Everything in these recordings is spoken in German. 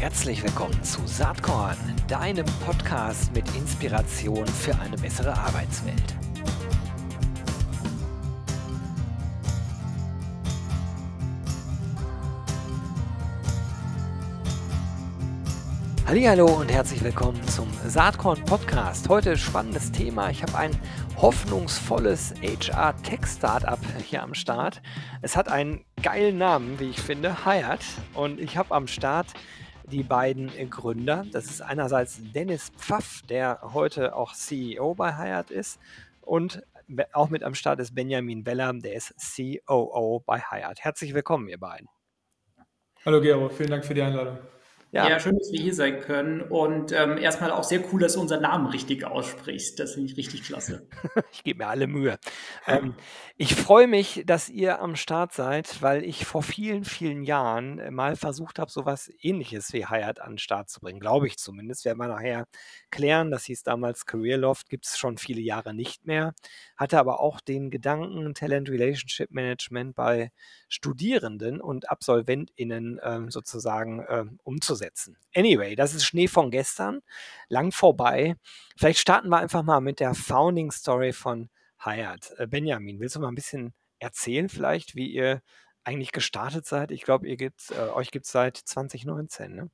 Herzlich willkommen zu Saatkorn, deinem Podcast mit Inspiration für eine bessere Arbeitswelt. Hallo und herzlich willkommen zum Saatkorn Podcast. Heute spannendes Thema. Ich habe ein hoffnungsvolles HR Tech Startup hier am Start. Es hat einen geilen Namen, wie ich finde, Hired und ich habe am Start die beiden Gründer. Das ist einerseits Dennis Pfaff, der heute auch CEO bei Hired ist und auch mit am Start ist Benjamin Weller, der ist COO bei Hired. Herzlich willkommen, ihr beiden. Hallo Gero, vielen Dank für die Einladung. Ja. ja, schön, dass wir hier sein können. Und ähm, erstmal auch sehr cool, dass du unseren Namen richtig aussprichst. Das finde ich richtig klasse. ich gebe mir alle Mühe. Ähm, ich freue mich, dass ihr am Start seid, weil ich vor vielen, vielen Jahren mal versucht habe, sowas ähnliches wie Hired an den Start zu bringen. Glaube ich zumindest. Werden wir nachher klären. Das hieß damals Careerloft, gibt es schon viele Jahre nicht mehr. Hatte aber auch den Gedanken, Talent Relationship Management bei Studierenden und AbsolventInnen ähm, sozusagen ähm, umzusetzen umzusetzen. Anyway, das ist Schnee von gestern, lang vorbei. Vielleicht starten wir einfach mal mit der Founding Story von Hired. Äh, Benjamin, willst du mal ein bisschen erzählen vielleicht, wie ihr eigentlich gestartet seid? Ich glaube, ihr gibt's, äh, euch gibt es seit 2019, ne?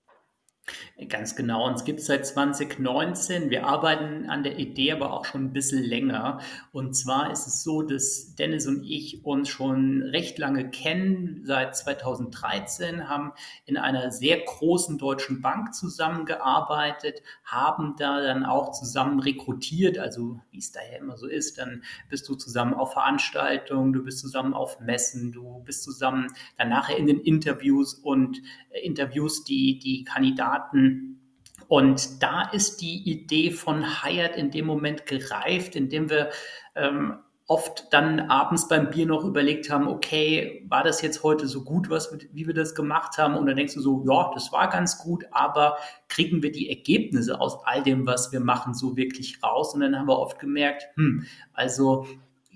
Ganz genau, uns gibt es seit 2019. Wir arbeiten an der Idee aber auch schon ein bisschen länger. Und zwar ist es so, dass Dennis und ich uns schon recht lange kennen. Seit 2013 haben in einer sehr großen deutschen Bank zusammengearbeitet, haben da dann auch zusammen rekrutiert. Also wie es daher immer so ist, dann bist du zusammen auf Veranstaltungen, du bist zusammen auf Messen, du bist zusammen dann nachher in den Interviews und äh, Interviews die, die Kandidaten Daten. Und da ist die Idee von Hired in dem Moment gereift, indem wir ähm, oft dann abends beim Bier noch überlegt haben, okay, war das jetzt heute so gut, was, wie wir das gemacht haben? Und dann denkst du so, ja, das war ganz gut, aber kriegen wir die Ergebnisse aus all dem, was wir machen, so wirklich raus? Und dann haben wir oft gemerkt, hm, also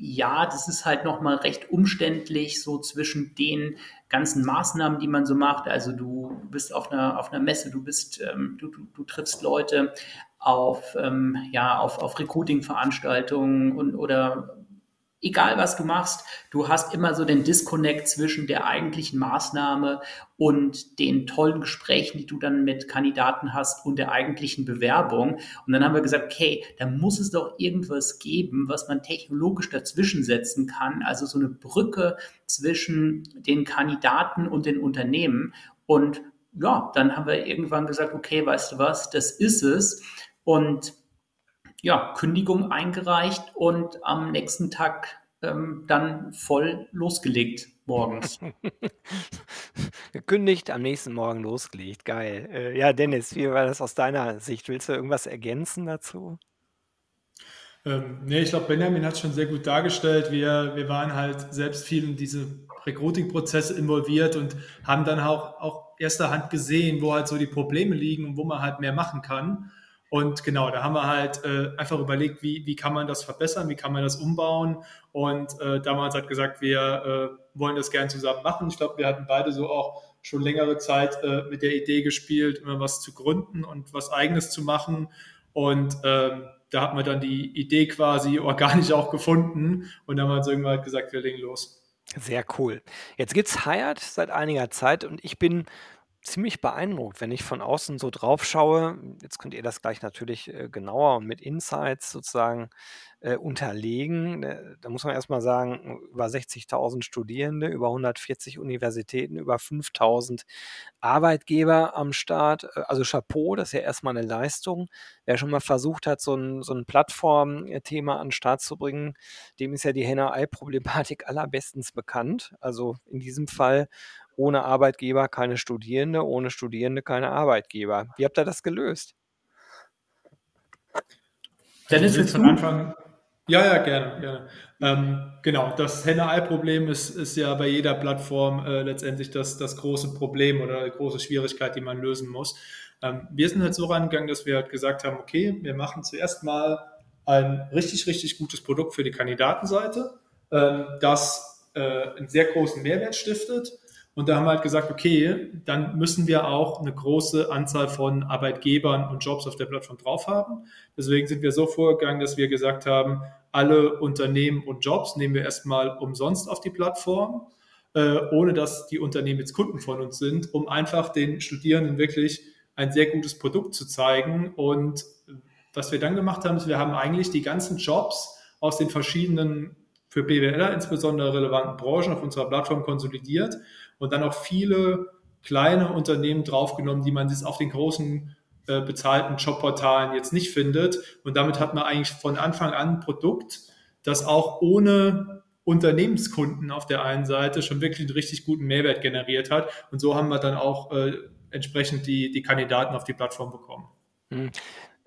ja, das ist halt nochmal recht umständlich, so zwischen den ganzen Maßnahmen, die man so macht. Also du bist auf einer, auf einer Messe, du bist, ähm, du, du, du triffst Leute auf, ähm, ja, auf, auf Recruiting-Veranstaltungen und oder egal was du machst, du hast immer so den Disconnect zwischen der eigentlichen Maßnahme und den tollen Gesprächen, die du dann mit Kandidaten hast und der eigentlichen Bewerbung. Und dann haben wir gesagt, okay, da muss es doch irgendwas geben, was man technologisch dazwischen setzen kann. Also so eine Brücke zwischen den Kandidaten und den Unternehmen. Und ja, dann haben wir irgendwann gesagt, okay, weißt du was, das ist es. Und ja, Kündigung eingereicht und am nächsten Tag ähm, dann voll losgelegt morgens. Gekündigt, am nächsten Morgen losgelegt. Geil. Äh, ja, Dennis, wie war das aus deiner Sicht? Willst du irgendwas ergänzen dazu? Ähm, nee, ich glaube, Benjamin hat es schon sehr gut dargestellt. Wir, wir waren halt selbst viel in diese Recruiting-Prozesse involviert und haben dann auch, auch erster Hand gesehen, wo halt so die Probleme liegen und wo man halt mehr machen kann. Und genau, da haben wir halt äh, einfach überlegt, wie, wie kann man das verbessern, wie kann man das umbauen. Und äh, damals hat gesagt, wir äh, wollen das gern zusammen machen. Ich glaube, wir hatten beide so auch schon längere Zeit äh, mit der Idee gespielt, immer was zu gründen und was eigenes zu machen. Und ähm, da hat man dann die Idee quasi organisch auch gefunden und dann haben wir uns irgendwann gesagt, wir legen los. Sehr cool. Jetzt gibt es Hired seit einiger Zeit und ich bin ziemlich beeindruckt, wenn ich von außen so drauf schaue. Jetzt könnt ihr das gleich natürlich äh, genauer und mit Insights sozusagen äh, unterlegen. Äh, da muss man erstmal sagen, über 60.000 Studierende, über 140 Universitäten, über 5.000 Arbeitgeber am Start. Äh, also Chapeau, das ist ja erstmal eine Leistung. Wer schon mal versucht hat, so ein, so ein Plattformthema an den Start zu bringen, dem ist ja die Henne-Ei-Problematik allerbestens bekannt. Also in diesem Fall ohne Arbeitgeber keine Studierende, ohne Studierende keine Arbeitgeber. Wie habt ihr das gelöst? Dennis, willst du von Anfang? Ja, ja, gerne, gerne. Ähm, genau, das Henne-Ei-Problem ist, ist ja bei jeder Plattform äh, letztendlich das, das große Problem oder die große Schwierigkeit, die man lösen muss. Ähm, wir sind halt so rangegangen, dass wir halt gesagt haben, okay, wir machen zuerst mal ein richtig, richtig gutes Produkt für die Kandidatenseite, ähm, das äh, einen sehr großen Mehrwert stiftet Und da haben wir halt gesagt, okay, dann müssen wir auch eine große Anzahl von Arbeitgebern und Jobs auf der Plattform drauf haben. Deswegen sind wir so vorgegangen, dass wir gesagt haben, alle Unternehmen und Jobs nehmen wir erstmal umsonst auf die Plattform, äh, ohne dass die Unternehmen jetzt Kunden von uns sind, um einfach den Studierenden wirklich ein sehr gutes Produkt zu zeigen. Und was wir dann gemacht haben, ist, wir haben eigentlich die ganzen Jobs aus den verschiedenen für BWLer insbesondere relevanten Branchen auf unserer Plattform konsolidiert und dann auch viele kleine Unternehmen draufgenommen, die man sich auf den großen äh, bezahlten Jobportalen jetzt nicht findet. Und damit hat man eigentlich von Anfang an ein Produkt, das auch ohne Unternehmenskunden auf der einen Seite schon wirklich einen richtig guten Mehrwert generiert hat. Und so haben wir dann auch äh, entsprechend die, die Kandidaten auf die Plattform bekommen.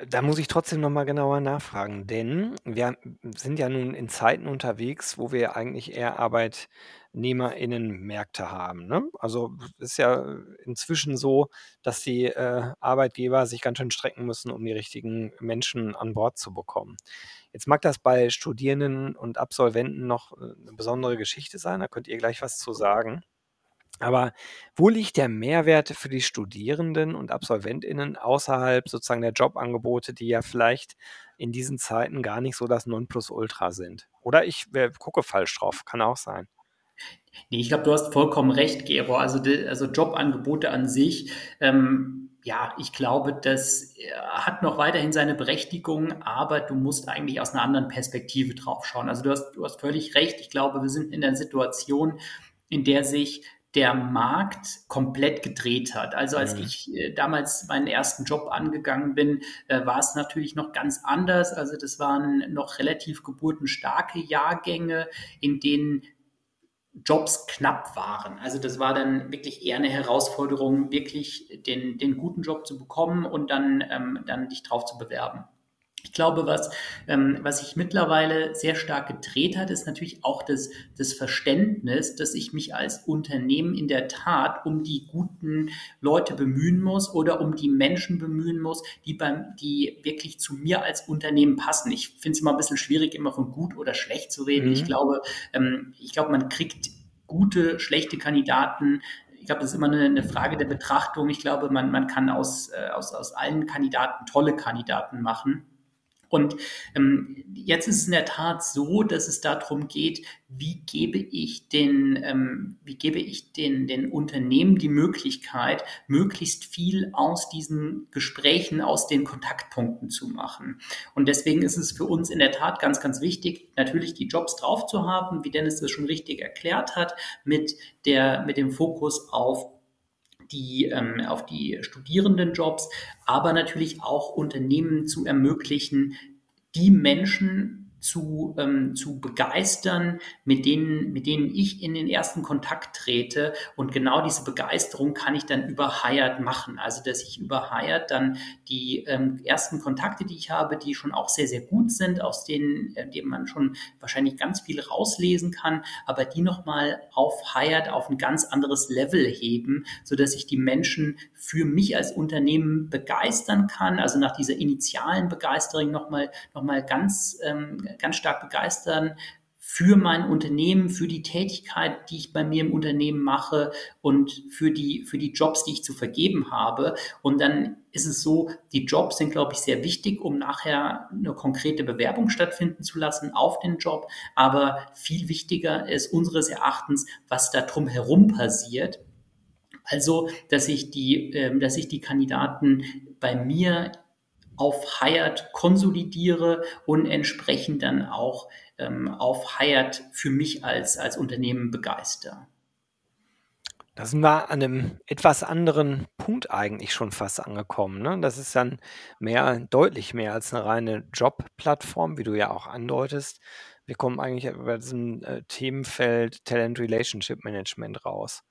Da muss ich trotzdem noch mal genauer nachfragen, denn wir sind ja nun in Zeiten unterwegs, wo wir eigentlich eher ArbeitnehmerInnen-Märkte haben, ne? Also, ist ja inzwischen so, dass die, äh, Arbeitgeber sich ganz schön strecken müssen, um die richtigen Menschen an Bord zu bekommen. Jetzt mag das bei Studierenden und Absolventen noch, äh, 'ne besondere Geschichte sein, da könnt ihr gleich was zu sagen. Aber wo liegt der Mehrwert für die Studierenden und AbsolventInnen außerhalb sozusagen der Jobangebote, die ja vielleicht in diesen Zeiten gar nicht so das Nonplusultra sind? Oder ich gucke falsch drauf, kann auch sein. Nee, ich glaube, du hast vollkommen recht, Gero. Also, die, also Jobangebote an sich, ähm, ja, ich glaube, das äh, hat noch weiterhin seine Berechtigung, aber du musst eigentlich aus einer anderen Perspektive drauf schauen. Also du hast, du hast völlig recht. Ich glaube, wir sind in einer Situation, in der sich der Markt komplett gedreht hat. Also als mhm. ich äh, damals meinen ersten Job angegangen bin, äh, war es natürlich noch ganz anders. Also das waren noch relativ geburtenstarke Jahrgänge, in denen Jobs knapp waren. Also das war dann wirklich eher eine Herausforderung, wirklich den, den guten Job zu bekommen und dann, ähm, dann dich drauf zu bewerben. Ich glaube, was, ähm, was sich mittlerweile sehr stark gedreht hat, ist natürlich auch das, das Verständnis, dass ich mich als Unternehmen in der Tat um die guten Leute bemühen muss oder um die Menschen bemühen muss, die, beim, die wirklich zu mir als Unternehmen passen. Ich finde es immer ein bisschen schwierig, immer von gut oder schlecht zu reden. Mhm. Ich glaube, ähm, ich glaube, man kriegt gute, schlechte Kandidaten ich glaube, das ist immer eine, eine, Frage der Betrachtung. Ich glaube, man, man kann aus, äh, aus, aus allen Kandidaten tolle Kandidaten machen. Und ähm, jetzt ist es in der Tat so, dass es darum geht, wie gebe ich den, ähm, wie gebe ich den, den Unternehmen die Möglichkeit, möglichst viel aus diesen Gesprächen, aus den Kontaktpunkten zu machen. Und deswegen ist es für uns in der Tat ganz, ganz wichtig, natürlich die Jobs drauf zu haben, wie Dennis das schon richtig erklärt hat, mit der, mit dem Fokus auf die, ähm, auf die Studierendenjobs, aber natürlich auch Unternehmen zu ermöglichen, die Menschen zu, ähm, zu begeistern, mit denen, mit denen ich in den ersten Kontakt trete. Und genau diese Begeisterung kann ich dann über Hired machen. Also, dass ich über Hired dann die ähm, ersten Kontakte, die ich habe, die schon auch sehr, sehr gut sind, aus denen, äh, denen man schon wahrscheinlich ganz viel rauslesen kann, aber die nochmal auf Hired auf ein ganz anderes Level heben, sodass ich die Menschen für mich als Unternehmen begeistern kann. Also nach dieser initialen Begeisterung nochmal, noch mal ganz, ähm, ganz stark begeistern für mein Unternehmen, für die Tätigkeit, die ich bei mir im Unternehmen mache und für die, für die Jobs, die ich zu vergeben habe. Und dann ist es so, die Jobs sind, glaube ich, sehr wichtig, um nachher eine konkrete Bewerbung stattfinden zu lassen auf den Job. Aber viel wichtiger ist unseres Erachtens, was da drum herum passiert. Also, dass ich die, äh, dass ich die Kandidaten bei mir auf Hired konsolidiere und entsprechend dann auch ähm, auf Hired für mich als, als Unternehmen begeister. Da sind wir an einem etwas anderen Punkt eigentlich schon fast angekommen. Ne? Das ist dann mehr, deutlich mehr als eine reine Jobplattform, wie du ja auch andeutest. Wir kommen eigentlich über diesem äh, Themenfeld Talent Relationship Management raus.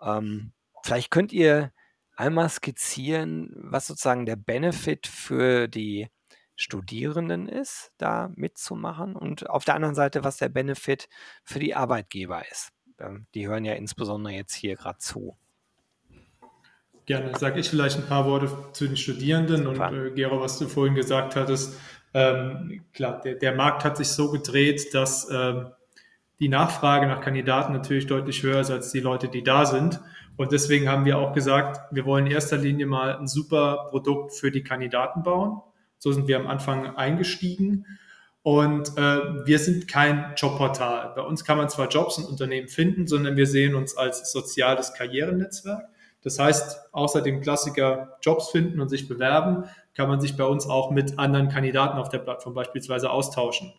Ähm, vielleicht könnt ihr einmal skizzieren, was sozusagen der Benefit für die Studierenden ist, da mitzumachen und auf der anderen Seite, was der Benefit für die Arbeitgeber ist. Ähm, die hören ja insbesondere jetzt hier gerade zu. Gerne, sage ich vielleicht ein paar Worte zu den Studierenden Super. und äh, Gero, was du vorhin gesagt hattest. Ähm, klar, der, der, Markt hat sich so gedreht, dass ähm, die Nachfrage nach Kandidaten natürlich deutlich höher ist als die Leute, die da sind. Und deswegen haben wir auch gesagt, wir wollen in erster Linie mal ein super Produkt für die Kandidaten bauen. So sind wir am Anfang eingestiegen. Und äh, wir sind kein Jobportal. Bei uns kann man zwar Jobs und Unternehmen finden, sondern wir sehen uns als soziales Karrierenetzwerk. Das heißt, außer dem Klassiker Jobs finden und sich bewerben, kann man sich bei uns auch mit anderen Kandidaten auf der Plattform beispielsweise austauschen.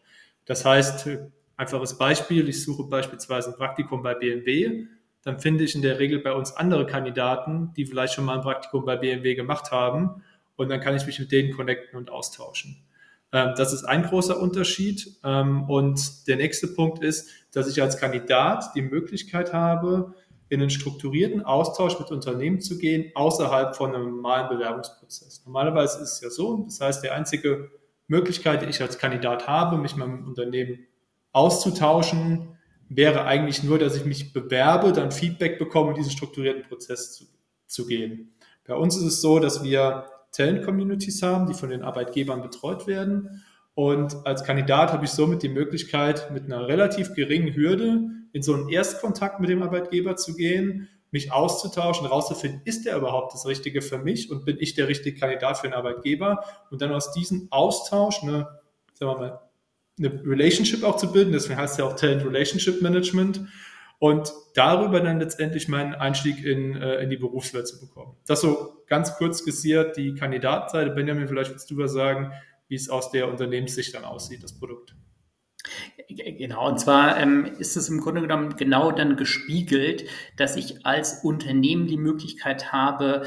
Das heißt, einfaches Beispiel, ich suche beispielsweise ein Praktikum bei BMW, dann finde ich in der Regel bei uns andere Kandidaten, die vielleicht schon mal ein Praktikum bei BMW gemacht haben und dann kann ich mich mit denen connecten und austauschen. Ähm, das ist ein großer Unterschied. Ähm, und der nächste Punkt ist, dass ich als Kandidat die Möglichkeit habe, in einen strukturierten Austausch mit Unternehmen zu gehen, außerhalb von einem normalen Bewerbungsprozess. Normalerweise ist es ja so, das heißt, die einzige Möglichkeit, die ich als Kandidat habe, mich mit meinem Unternehmen auszutauschen, wäre eigentlich nur, dass ich mich bewerbe, dann Feedback bekomme, diesen strukturierten Prozess zu, zu gehen. Bei uns ist es so, dass wir Talent-Communities haben, die von den Arbeitgebern betreut werden. Und als Kandidat habe ich somit die Möglichkeit, mit einer relativ geringen Hürde in so einen Erstkontakt mit dem Arbeitgeber zu gehen, mich auszutauschen, rauszufinden, ist der überhaupt das Richtige für mich und bin ich der richtige Kandidat für einen Arbeitgeber und dann aus diesem Austausch eine, sagen wir mal, eine Relationship auch zu bilden, deswegen heißt es ja auch Talent Relationship Management und darüber dann letztendlich meinen Einstieg in, äh, in die Berufswelt zu bekommen. Das so ganz kurz skizziert die Kandidatenseite. Benjamin, vielleicht willst du was sagen, wie es aus der Unternehmenssicht dann aussieht, das Produkt. Genau, und zwar ähm, ist es im Grunde genommen genau dann gespiegelt, dass ich als Unternehmen die Möglichkeit habe,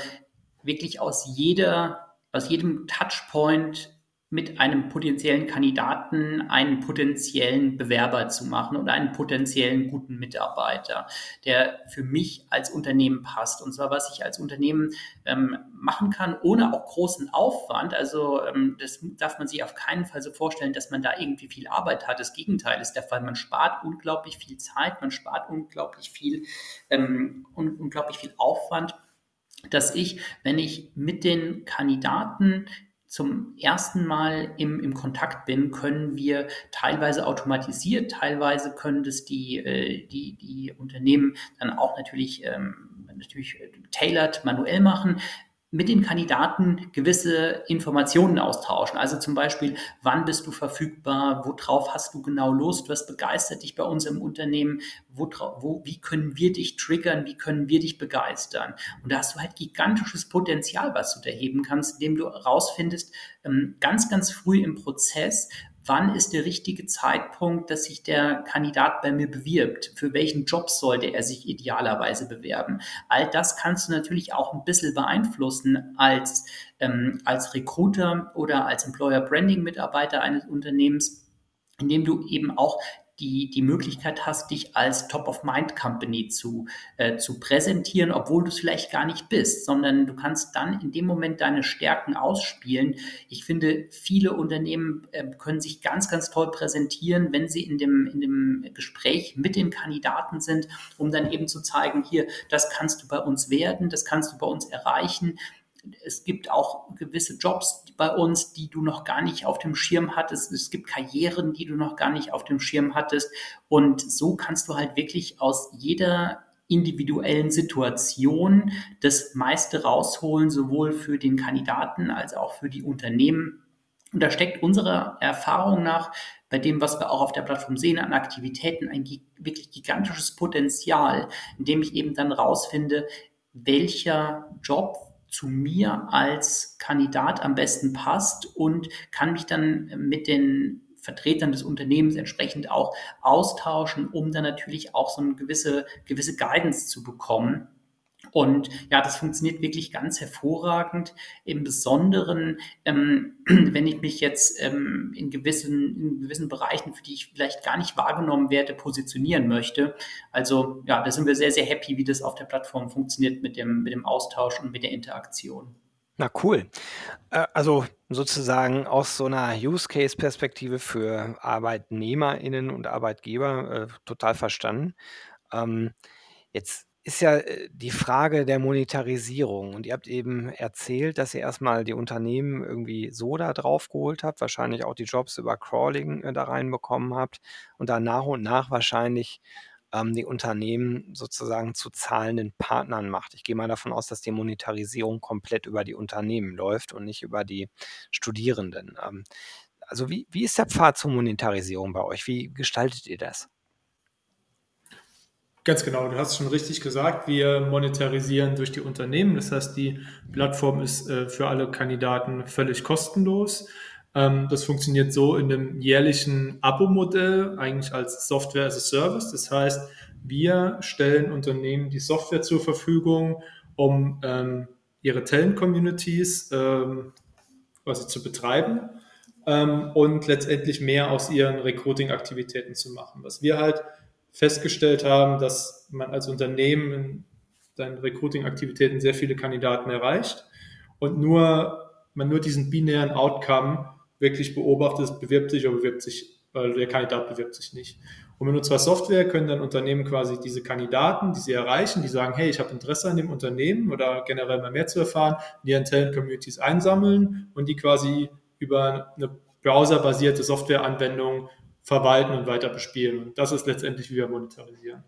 wirklich aus jeder, aus jedem Touchpoint mit einem potenziellen Kandidaten einen potenziellen Bewerber zu machen oder einen potenziellen guten Mitarbeiter, der für mich als Unternehmen passt. Und zwar, was ich als Unternehmen ähm, machen kann, ohne auch großen Aufwand. Also ähm, das darf man sich auf keinen Fall so vorstellen, dass man da irgendwie viel Arbeit hat. Das Gegenteil ist der Fall. Man spart unglaublich viel Zeit, man spart unglaublich viel, ähm, un unglaublich viel Aufwand dass ich, wenn ich mit den Kandidaten zum ersten Mal im, im Kontakt bin, können wir teilweise automatisiert, teilweise können das die, äh, die, die Unternehmen dann auch natürlich, ähm, natürlich äh, tailored manuell machen mit den Kandidaten gewisse Informationen austauschen. Also zum Beispiel, wann bist du verfügbar, worauf hast du genau Lust, was begeistert dich bei uns im Unternehmen, wo, wo, wie können wir dich triggern, wie können wir dich begeistern. Und da hast du halt gigantisches Potenzial, was du da heben kannst, indem du herausfindest, ähm, ganz, ganz früh im Prozess, wann ist der richtige Zeitpunkt, dass sich der Kandidat bei mir bewirbt? Für welchen Job sollte er sich idealerweise bewerben? All das kannst du natürlich auch ein bisschen beeinflussen als, ähm, als Recruiter oder als Employer Branding Mitarbeiter eines Unternehmens, indem du eben auch die, die Möglichkeit hast, dich als Top-of-Mind-Company zu, äh, zu präsentieren, obwohl du es vielleicht gar nicht bist, sondern du kannst dann in dem Moment deine Stärken ausspielen. Ich finde, viele Unternehmen äh, können sich ganz, ganz toll präsentieren, wenn sie in dem, in dem Gespräch mit den Kandidaten sind, um dann eben zu zeigen, hier, das kannst du bei uns werden, das kannst du bei uns erreichen es gibt auch gewisse Jobs bei uns, die du noch gar nicht auf dem Schirm hattest. Es gibt Karrieren, die du noch gar nicht auf dem Schirm hattest. Und so kannst du halt wirklich aus jeder individuellen Situation das meiste rausholen, sowohl für den Kandidaten als auch für die Unternehmen. Und da steckt unserer Erfahrung nach bei dem, was wir auch auf der Plattform sehen an Aktivitäten, ein wirklich gigantisches Potenzial, indem ich eben dann rausfinde, welcher Job zu mir als Kandidat am besten passt und kann mich dann mit den Vertretern des Unternehmens entsprechend auch austauschen, um dann natürlich auch so eine gewisse, gewisse Guidance zu bekommen. Und ja, das funktioniert wirklich ganz hervorragend. Im Besonderen, ähm, wenn ich mich jetzt ähm, in, gewissen, in gewissen Bereichen, für die ich vielleicht gar nicht wahrgenommen werde, positionieren möchte. Also ja, da sind wir sehr, sehr happy, wie das auf der Plattform funktioniert mit dem, mit dem Austausch und mit der Interaktion. Na cool. Äh, also sozusagen aus so einer Use-Case-Perspektive für ArbeitnehmerInnen und Arbeitgeber äh, total verstanden. Ähm, jetzt ist ja äh, die Frage der Monetarisierung. Und ihr habt eben erzählt, dass ihr erstmal die Unternehmen irgendwie so da drauf geholt habt, wahrscheinlich auch die Jobs über Crawling äh, da reinbekommen habt und dann nach und nach wahrscheinlich ähm, die Unternehmen sozusagen zu zahlenden Partnern macht. Ich gehe mal davon aus, dass die Monetarisierung komplett über die Unternehmen läuft und nicht über die Studierenden. Ähm, also wie, wie ist der Pfad zur Monetarisierung bei euch? Wie gestaltet ihr das? Ganz genau, du hast schon richtig gesagt, wir monetarisieren durch die Unternehmen. Das heißt, die Plattform ist äh, für alle Kandidaten völlig kostenlos. Ähm, das funktioniert so in einem jährlichen Abo-Modell, eigentlich als Software as a Service. Das heißt, wir stellen Unternehmen die Software zur Verfügung, um ähm, ihre Talent-Communities ähm, quasi zu betreiben ähm, und letztendlich mehr aus ihren Recruiting-Aktivitäten zu machen. Was wir halt festgestellt haben, dass man als Unternehmen in seinen Recruiting-Aktivitäten sehr viele Kandidaten erreicht und nur man nur diesen binären Outcome wirklich beobachtet, bewirbt sich oder bewirbt sich, äh, der Kandidat bewirbt sich nicht. Und mit unserer Software können dann Unternehmen quasi diese Kandidaten, die sie erreichen, die sagen, hey, ich habe Interesse an dem Unternehmen oder generell mal mehr zu erfahren, in ihren Talent-Communities einsammeln und die quasi über eine browserbasierte Softwareanwendung verwalten und weiter bespielen. Und das ist letztendlich, wie wir monetarisieren.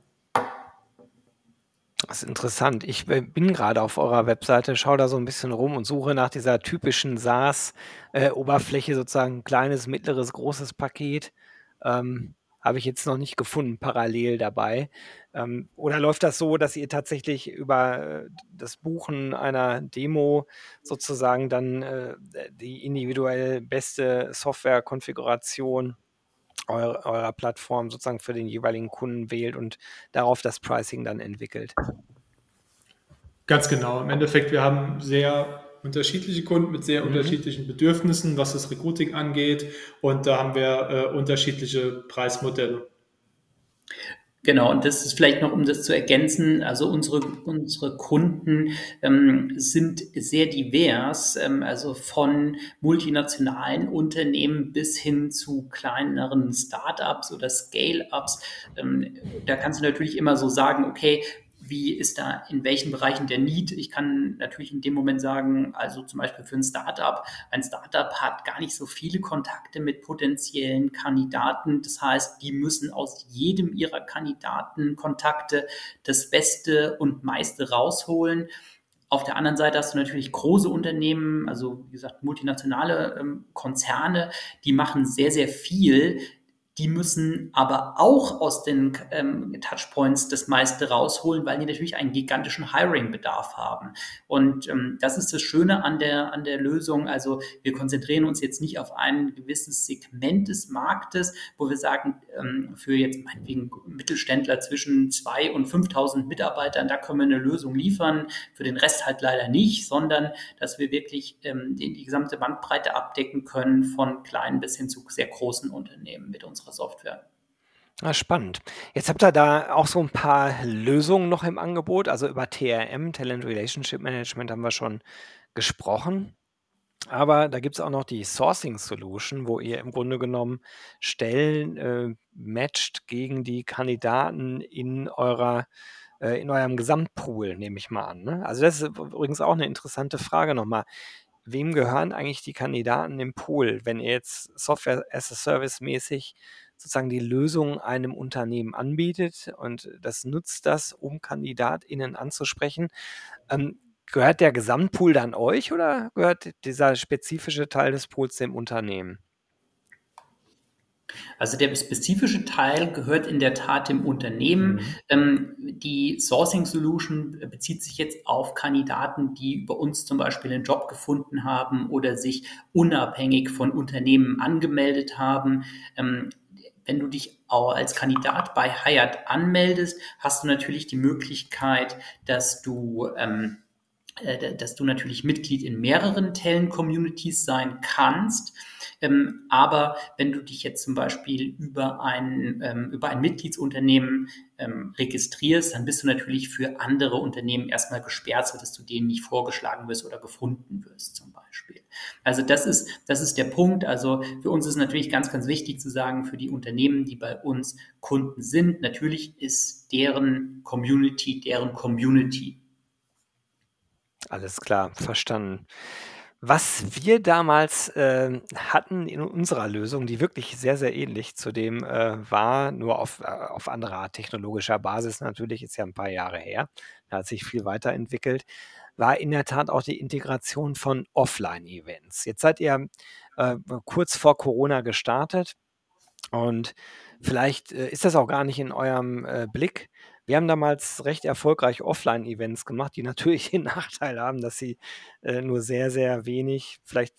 Das ist interessant. Ich bin gerade auf eurer Webseite, schaue da so ein bisschen rum und suche nach dieser typischen SaaS-Oberfläche, sozusagen kleines, mittleres, großes Paket. Ähm, Habe ich jetzt noch nicht gefunden, parallel dabei. Ähm, oder läuft das so, dass ihr tatsächlich über äh, das Buchen einer Demo sozusagen dann äh, die individuell beste Software-Konfiguration eurer, eurer Plattform sozusagen für den jeweiligen Kunden wählt und darauf das Pricing dann entwickelt. Ganz genau. Im Endeffekt, wir haben sehr unterschiedliche Kunden mit sehr mhm. unterschiedlichen Bedürfnissen, was das Recruiting angeht. Und da haben wir äh, unterschiedliche Preismodelle. Genau, und das ist vielleicht noch, um das zu ergänzen, also unsere, unsere Kunden ähm, sind sehr divers, ähm, also von multinationalen Unternehmen bis hin zu kleineren Startups oder Scale-ups. Ähm, da kannst du natürlich immer so sagen, okay, wie ist da in welchen Bereichen der Need? Ich kann natürlich in dem Moment sagen, also zum Beispiel für ein Startup, ein Startup hat gar nicht so viele Kontakte mit potenziellen Kandidaten. Das heißt, die müssen aus jedem ihrer Kandidatenkontakte das Beste und meiste rausholen. Auf der anderen Seite hast du natürlich große Unternehmen, also wie gesagt multinationale ähm, Konzerne, die machen sehr, sehr viel die müssen aber auch aus den ähm, Touchpoints das meiste rausholen, weil die natürlich einen gigantischen Hiring-Bedarf haben. Und ähm, das ist das Schöne an der, an der Lösung. Also wir konzentrieren uns jetzt nicht auf ein gewisses Segment des Marktes, wo wir sagen, ähm, für jetzt meinetwegen Mittelständler zwischen zwei und 5.000 Mitarbeitern, da können wir eine Lösung liefern, für den Rest halt leider nicht, sondern dass wir wirklich ähm, die, die gesamte Bandbreite abdecken können, von kleinen bis hin zu sehr großen Unternehmen mit unserer unserer Software. Ah, spannend. Jetzt habt ihr da auch so ein paar Lösungen noch im Angebot. Also über TRM, Talent Relationship Management, haben wir schon gesprochen. Aber da gibt es auch noch die Sourcing Solution, wo ihr im Grunde genommen Stellen äh, matcht gegen die Kandidaten in eurer äh, in eurem Gesamtpool, nehme ich mal an. Ne? Also das ist übrigens auch eine interessante Frage nochmal wem gehören eigentlich die Kandidaten im Pool, wenn ihr jetzt Software as a Service mäßig sozusagen die Lösung einem Unternehmen anbietet und das nutzt das, um KandidatInnen anzusprechen. Ähm, gehört der Gesamtpool dann euch oder gehört dieser spezifische Teil des Pools dem Unternehmen? Also der spezifische Teil gehört in der Tat dem Unternehmen. Mhm. Ähm, die Sourcing Solution bezieht sich jetzt auf Kandidaten, die über uns zum Beispiel einen Job gefunden haben oder sich unabhängig von Unternehmen angemeldet haben. Ähm, wenn du dich auch als Kandidat bei Hired anmeldest, hast du natürlich die Möglichkeit, dass du ähm, äh, dass du natürlich Mitglied in mehreren Talent-Communities sein kannst. Ähm, aber wenn du dich jetzt zum Beispiel über ein, ähm, über ein Mitgliedsunternehmen ähm, registrierst, dann bist du natürlich für andere Unternehmen erstmal gesperrt, sodass du denen nicht vorgeschlagen wirst oder gefunden wirst zum Beispiel. Also das ist, das ist der Punkt. Also für uns ist natürlich ganz, ganz wichtig zu sagen, für die Unternehmen, die bei uns Kunden sind, natürlich ist deren Community, deren Community. Alles klar, verstanden. Was wir damals äh, hatten in unserer Lösung, die wirklich sehr, sehr ähnlich zu dem äh, war, nur auf, äh, auf anderer technologischer Basis natürlich, ist ja ein paar Jahre her, da hat sich viel weiterentwickelt, war in der Tat auch die Integration von Offline-Events. Jetzt seid ihr äh, kurz vor Corona gestartet und vielleicht äh, ist das auch gar nicht in eurem äh, Blick. Wir haben damals recht erfolgreich Offline-Events gemacht, die natürlich den Nachteil haben, dass sie äh, nur sehr, sehr wenig, vielleicht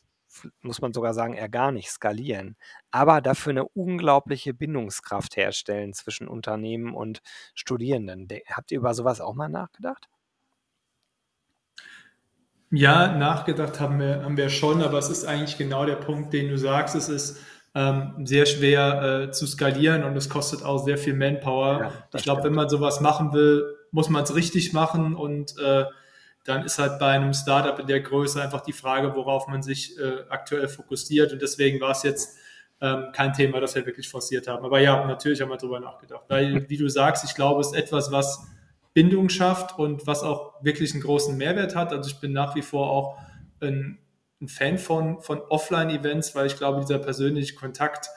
muss man sogar sagen, eher gar nicht skalieren, aber dafür eine unglaubliche Bindungskraft herstellen zwischen Unternehmen und Studierenden. Habt ihr über sowas auch mal nachgedacht? Ja, nachgedacht haben wir, haben wir schon, aber es ist eigentlich genau der Punkt, den du sagst. Es ist ähm, sehr schwer äh, zu skalieren und es kostet auch sehr viel Manpower. Ja, ich glaube, wenn man sowas machen will, muss man es richtig machen und äh, dann ist halt bei einem Startup in der Größe einfach die Frage, worauf man sich äh, aktuell fokussiert und deswegen war es jetzt ähm, kein Thema, das wir wirklich forciert haben. Aber ja, natürlich haben wir darüber nachgedacht, weil, wie du sagst, ich glaube, es ist etwas, was Bindung schafft und was auch wirklich einen großen Mehrwert hat. Also ich bin nach wie vor auch ein ein Fan von, von Offline-Events, weil ich glaube, dieser persönliche Kontakt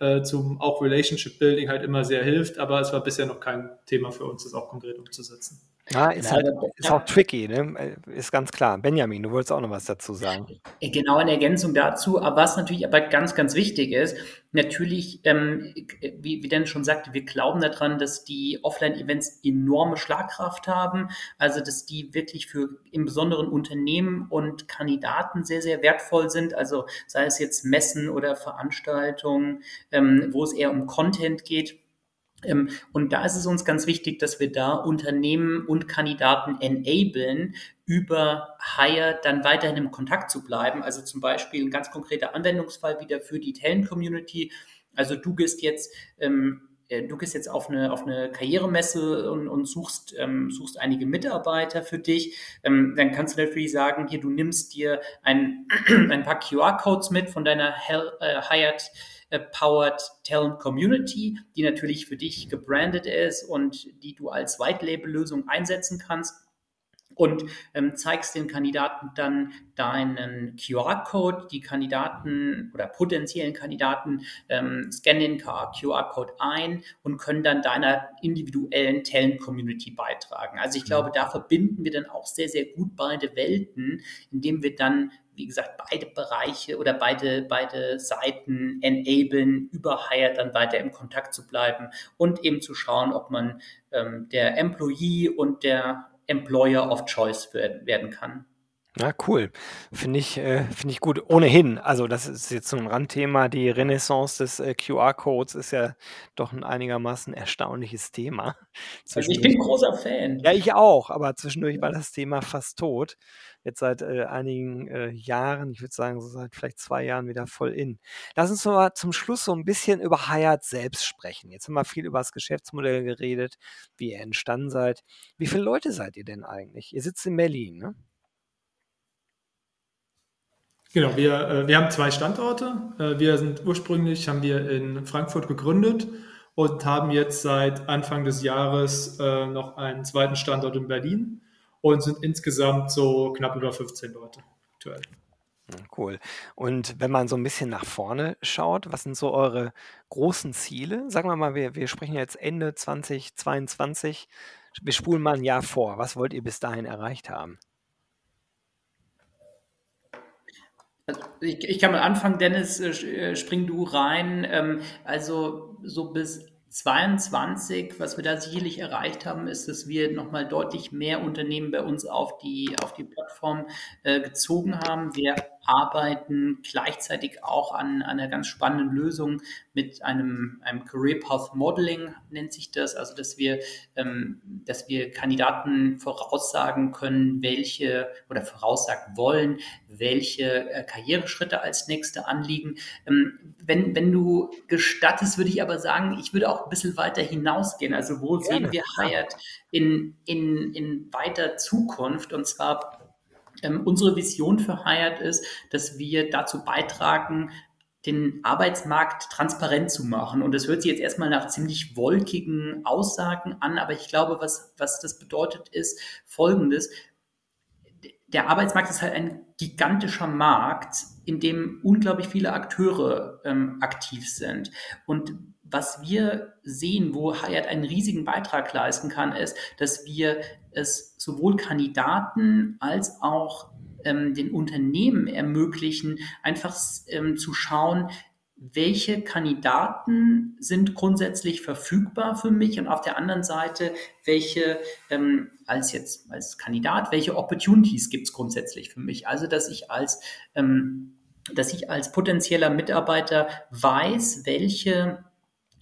äh, zum auch Relationship Building halt immer sehr hilft, aber es war bisher noch kein Thema für uns, das auch konkret umzusetzen. Ja, ist, halt, ist auch tricky, ne? ist ganz klar. Benjamin, du wolltest auch noch was dazu sagen. Äh, genau, in Ergänzung dazu, aber was natürlich aber ganz, ganz wichtig ist, natürlich, ähm, wie, wie Dennis schon sagte, wir glauben daran, dass die Offline-Events enorme Schlagkraft haben, also dass die wirklich für im besonderen Unternehmen und Kandidaten sehr, sehr wertvoll sind, also sei es jetzt Messen oder Veranstaltungen, ähm, wo es eher um Content geht und da ist es uns ganz wichtig, dass wir da Unternehmen und Kandidaten enablen, über Hire dann weiterhin im Kontakt zu bleiben. Also zum Beispiel ein ganz konkreter Anwendungsfall wieder für die Talent-Community. Also du gehst jetzt ähm, äh, du gehst jetzt auf eine, auf eine Karrieremesse und, und suchst, ähm, suchst einige Mitarbeiter für dich, ähm, dann kannst du natürlich sagen, hier, du nimmst dir ein, ein paar QR-Codes mit von deiner Hel äh, Hired Powered Talent Community, die natürlich für dich gebrandet ist und die du als White Label Lösung einsetzen kannst und ähm, zeigst den Kandidaten dann deinen QR-Code. Die Kandidaten oder potenziellen Kandidaten ähm, scannen den QR-Code ein und können dann deiner individuellen Talent-Community beitragen. Also ich glaube, da verbinden wir dann auch sehr, sehr gut beide Welten, indem wir dann wie gesagt, beide Bereiche oder beide, beide Seiten enablen, über Hire dann weiter im Kontakt zu bleiben und eben zu schauen, ob man ähm, der Employee und der Employer of Choice werden, kann. Ja, cool. Finde ich, äh, finde ich gut. Ohnehin, also das ist jetzt so ein Randthema. Die Renaissance des äh, QR-Codes ist ja doch ein einigermaßen erstaunliches Thema. Also ich bin großer Fan. Ja, ich auch, aber zwischendurch war das Thema fast tot. Jetzt seit äh, einigen äh, Jahren, ich würde sagen, so seit vielleicht zwei Jahren wieder voll in. Lass uns mal zum Schluss so ein bisschen über Hayat selbst sprechen. Jetzt haben wir viel über das Geschäftsmodell geredet, wie ihr entstanden seid. Wie viele Leute seid ihr denn eigentlich? Ihr sitzt in Berlin, ne? Genau, wir, äh, wir haben zwei Standorte. Äh, wir sind ursprünglich, haben wir in Frankfurt gegründet und haben jetzt seit Anfang des Jahres äh, noch einen zweiten Standort in Berlin und sind insgesamt so knapp über 15 Leute aktuell. Cool. Und wenn man so ein bisschen nach vorne schaut, was sind so eure großen Ziele? Sagen wir mal, wir, wir sprechen jetzt Ende 2022. Wir spulen mal ein Jahr vor. Was wollt ihr bis dahin erreicht haben? Also ich, ich kann mal anfangen, Dennis, äh, äh, spring du rein. Ähm, also so bis 22, was wir da sicherlich erreicht haben, ist, dass wir nochmal deutlich mehr Unternehmen bei uns auf die, auf die Plattform äh, gezogen haben. Wir arbeiten gleichzeitig auch an, an einer ganz spannenden Lösung mit einem, einem Career Path Modeling, nennt sich das. Also, dass wir, ähm, dass wir Kandidaten voraussagen können, welche oder voraussagen wollen, welche äh, Karriereschritte als nächste anliegen. Ähm, wenn, wenn du gestattest, würde ich aber sagen, ich würde auch ein bisschen weiter hinausgehen. Also, wo Gerne. sehen wir Hired in, in, in weiter Zukunft? Und zwar ähm, unsere Vision für Hired ist, dass wir dazu beitragen, den Arbeitsmarkt transparent zu machen. Und das hört sich jetzt erstmal nach ziemlich wolkigen Aussagen an, aber ich glaube, was, was das bedeutet, ist Folgendes. Der Arbeitsmarkt ist halt ein gigantischer Markt, in dem unglaublich viele Akteure ähm, aktiv sind. Und was wir sehen, wo Hyatt einen riesigen Beitrag leisten kann, ist, dass wir es sowohl Kandidaten als auch ähm, den Unternehmen ermöglichen, einfach ähm, zu schauen, welche Kandidaten sind grundsätzlich verfügbar für mich und auf der anderen Seite, welche ähm, als jetzt als Kandidat, welche Opportunities gibt es grundsätzlich für mich? Also, dass ich als ähm, dass ich als potenzieller Mitarbeiter weiß, welche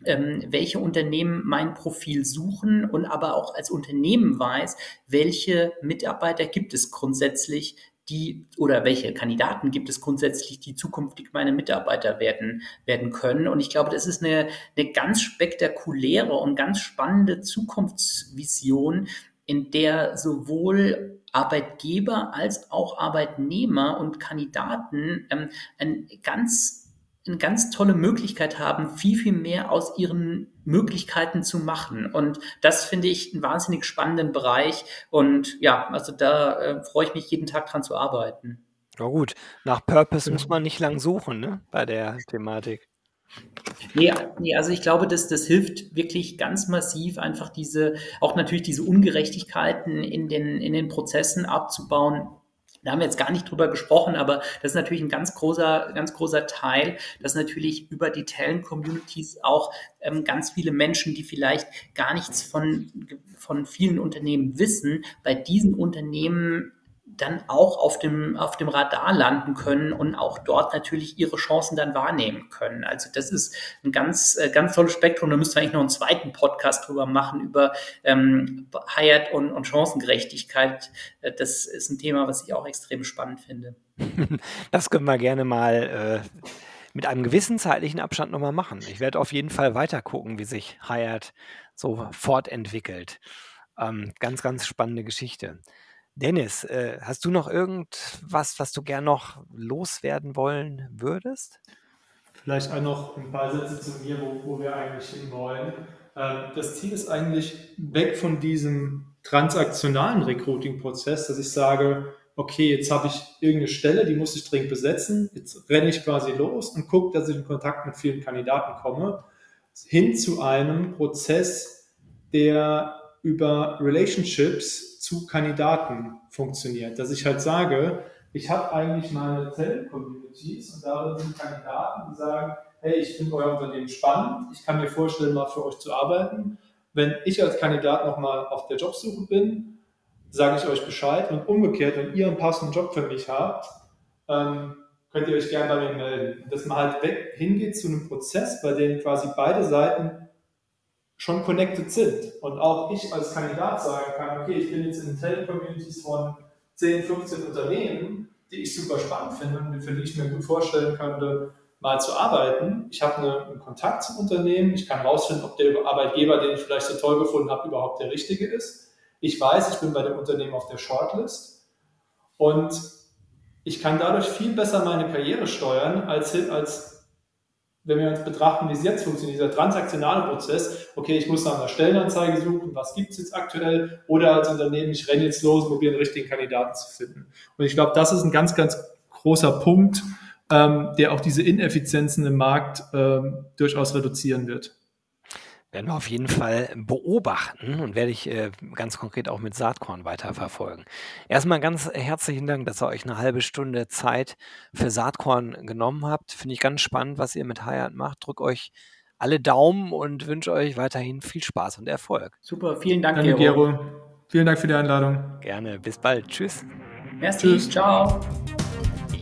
ähm, welche Unternehmen mein Profil suchen und aber auch als Unternehmen weiß, welche Mitarbeiter gibt es grundsätzlich, die oder welche Kandidaten gibt es grundsätzlich, die zukünftig meine Mitarbeiter werden, werden können. Und ich glaube, das ist eine, eine ganz spektakuläre und ganz spannende Zukunftsvision, in der sowohl Arbeitgeber als auch Arbeitnehmer und Kandidaten ähm, ein ganz eine ganz tolle Möglichkeit haben, viel, viel mehr aus ihren Möglichkeiten zu machen. Und das finde ich einen wahnsinnig spannenden Bereich. Und ja, also da äh, freue ich mich jeden Tag dran zu arbeiten. Ja gut, nach Purpose muss man nicht lang suchen, ne, bei der Thematik. Nee, nee, also ich glaube, dass das hilft wirklich ganz massiv, einfach diese, auch natürlich diese Ungerechtigkeiten in den, in den Prozessen abzubauen da haben wir jetzt gar nicht drüber gesprochen, aber das ist natürlich ein ganz großer, ganz großer Teil, dass natürlich über die Talent-Communities auch ähm, ganz viele Menschen, die vielleicht gar nichts von, von vielen Unternehmen wissen, bei diesen Unternehmen dann auch auf dem, auf dem Radar landen können und auch dort natürlich ihre Chancen dann wahrnehmen können. Also das ist ein ganz, äh, ganz tolles Spektrum. Da müssten wir eigentlich noch einen zweiten Podcast drüber machen, über ähm, und, und Chancengerechtigkeit. Äh, das ist ein Thema, was ich auch extrem spannend finde. Das können wir gerne mal äh, mit einem gewissen zeitlichen Abstand nochmal machen. Ich werde auf jeden Fall weiter gucken, wie sich Hired so fortentwickelt. Ähm, ganz, ganz spannende Geschichte. Dennis, äh, hast du noch irgendwas, was du gern noch loswerden wollen würdest? Vielleicht auch noch ein paar Sätze zu mir, wo, wo wir eigentlich hinwollen. Ähm, das Ziel ist eigentlich weg von diesem transaktionalen Recruiting-Prozess, dass ich sage, okay, jetzt habe ich irgendeine Stelle, die muss ich dringend besetzen, jetzt renne ich quasi los und gucke, dass ich in Kontakt mit vielen Kandidaten komme, hin zu einem Prozess, der über Relationships zu Kandidaten funktioniert. Dass ich halt sage, ich habe eigentlich meine Talent-Communities und darin sind Kandidaten, die sagen, hey, ich finde euer Unternehmen spannend, ich kann mir vorstellen, mal für euch zu arbeiten. Wenn ich als Kandidat nochmal auf der Jobsuche bin, sage ich euch Bescheid und umgekehrt, wenn ihr einen passenden Job für mich habt, ähm, könnt ihr euch gerne bei mir melden. Dass man halt weg, hingeht zu einem Prozess, bei dem quasi beide Seiten schon connected sind. Und auch ich als Kandidat sagen kann, okay, ich bin jetzt in Talent-Communities von 10, 15 Unternehmen, die ich super spannend finde und für die ich mir gut vorstellen könnte, mal zu arbeiten. Ich habe eine, einen Kontakt zum Unternehmen, ich kann herausfinden, ob der Arbeitgeber, den ich vielleicht so toll gefunden habe, überhaupt der richtige ist. Ich weiß, ich bin bei dem Unternehmen auf der Shortlist und ich kann dadurch viel besser meine Karriere steuern, als, als wenn wir uns betrachten, wie es jetzt funktioniert, dieser transaktionale Prozess, okay, ich muss nach einer Stellenanzeige suchen, was gibt es jetzt aktuell, oder als Unternehmen, ich renne jetzt los, probiere einen richtigen Kandidaten zu finden. Und ich glaube, das ist ein ganz, ganz großer Punkt, ähm, der auch diese Ineffizienzen im Markt ähm, durchaus reduzieren wird werden wir auf jeden Fall beobachten und werde ich äh, ganz konkret auch mit Saatkorn weiterverfolgen. Erstmal ganz herzlichen Dank, dass ihr euch eine halbe Stunde Zeit für Saatkorn genommen habt. Finde ich ganz spannend, was ihr mit Hayat macht. Drückt euch alle Daumen und wünsche euch weiterhin viel Spaß und Erfolg. Super, vielen Dank, Danke, Gero. Gero. Vielen Dank für die Einladung. Gerne, bis bald. Tschüss. Merci, Tschüss. ciao.